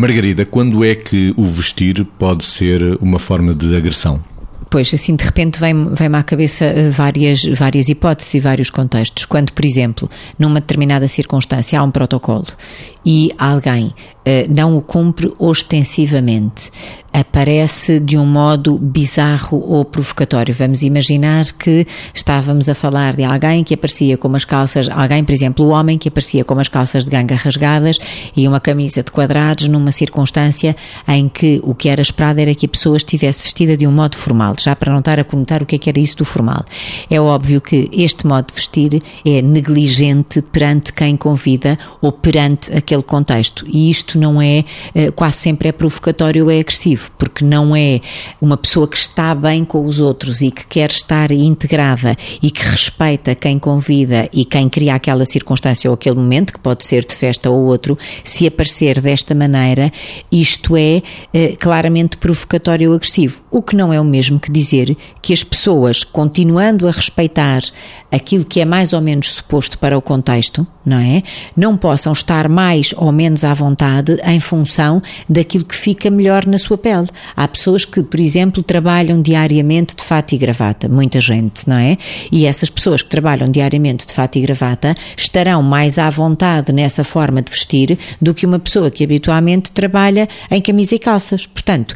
Margarida, quando é que o vestir pode ser uma forma de agressão? Pois, assim, de repente vem-me vem à cabeça eh, várias, várias hipóteses e vários contextos. Quando, por exemplo, numa determinada circunstância há um protocolo e alguém eh, não o cumpre ostensivamente, aparece de um modo bizarro ou provocatório. Vamos imaginar que estávamos a falar de alguém que aparecia com umas calças, alguém, por exemplo, o homem que aparecia com umas calças de ganga rasgadas e uma camisa de quadrados numa circunstância em que o que era esperado era que a pessoa estivesse vestida de um modo formal, já para não estar a comentar o que é que era isso do formal. É óbvio que este modo de vestir é negligente perante quem convida ou perante aquele contexto e isto não é, eh, quase sempre é provocatório ou é agressivo, porque não é uma pessoa que está bem com os outros e que quer estar integrada e que respeita quem convida e quem cria aquela circunstância ou aquele momento, que pode ser de festa ou outro, se aparecer desta maneira, isto é eh, claramente provocatório ou agressivo. O que não é o mesmo dizer que as pessoas, continuando a respeitar aquilo que é mais ou menos suposto para o contexto, não é? Não possam estar mais ou menos à vontade em função daquilo que fica melhor na sua pele. Há pessoas que, por exemplo, trabalham diariamente de fato e gravata, muita gente, não é? E essas pessoas que trabalham diariamente de fato e gravata estarão mais à vontade nessa forma de vestir do que uma pessoa que habitualmente trabalha em camisa e calças. Portanto,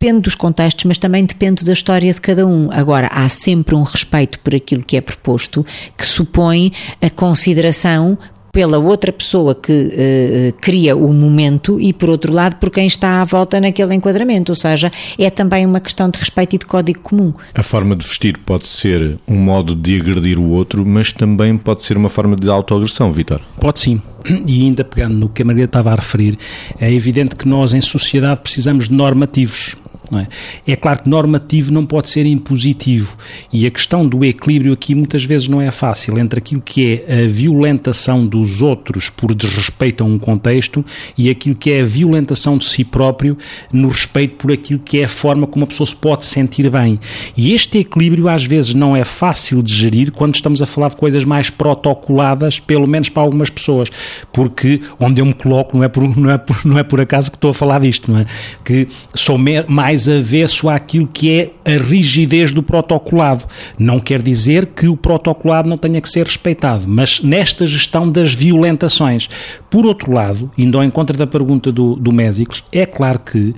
depende dos contextos, mas também depende da história de cada um. Agora, há sempre um respeito por aquilo que é proposto que supõe a consideração pela outra pessoa que uh, cria o momento e, por outro lado, por quem está à volta naquele enquadramento. Ou seja, é também uma questão de respeito e de código comum. A forma de vestir pode ser um modo de agredir o outro, mas também pode ser uma forma de autoagressão, Vitor. Pode sim. E ainda pegando no que a Margarida estava a referir, é evidente que nós, em sociedade, precisamos de normativos. É? é? claro que normativo não pode ser impositivo e a questão do equilíbrio aqui muitas vezes não é fácil entre aquilo que é a violentação dos outros por desrespeito a um contexto e aquilo que é a violentação de si próprio no respeito por aquilo que é a forma como a pessoa se pode sentir bem. E este equilíbrio às vezes não é fácil de gerir quando estamos a falar de coisas mais protocoladas, pelo menos para algumas pessoas, porque onde eu me coloco não é por, não é por, não é por acaso que estou a falar disto, não é? Que sou mais mais avesso àquilo que é a rigidez do protocolado. Não quer dizer que o protocolado não tenha que ser respeitado, mas nesta gestão das violentações. Por outro lado, indo ao encontro da pergunta do, do Mésicles, é claro que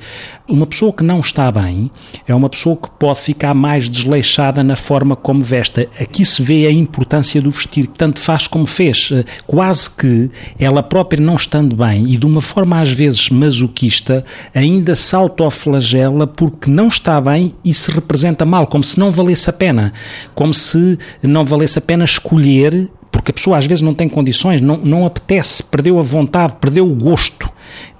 uma pessoa que não está bem é uma pessoa que pode ficar mais desleixada na forma como veste. Aqui se vê a importância do vestir, tanto faz como fez. Quase que ela própria não estando bem e de uma forma às vezes masoquista, ainda se autoflagela porque não está bem e se representa mal, como se não valesse a pena, como se não valesse a pena escolher porque a pessoa às vezes não tem condições, não, não apetece, perdeu a vontade, perdeu o gosto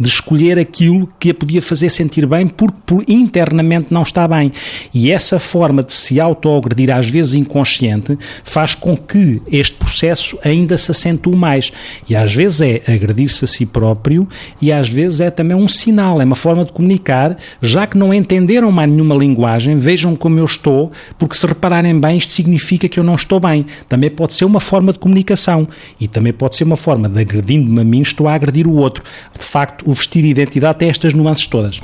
de escolher aquilo que a podia fazer sentir bem porque por, internamente não está bem. E essa forma de se autoagredir, às vezes inconsciente, faz com que este processo ainda se acentue mais. E às vezes é agredir-se a si próprio e às vezes é também um sinal, é uma forma de comunicar, já que não entenderam mais nenhuma linguagem, vejam como eu estou, porque se repararem bem, isto significa que eu não estou bem. Também pode ser uma forma de comunicação e também pode ser uma forma de agredindo-me a mim, estou a agredir o outro. De facto, o vestir identidade tem estas nuances todas.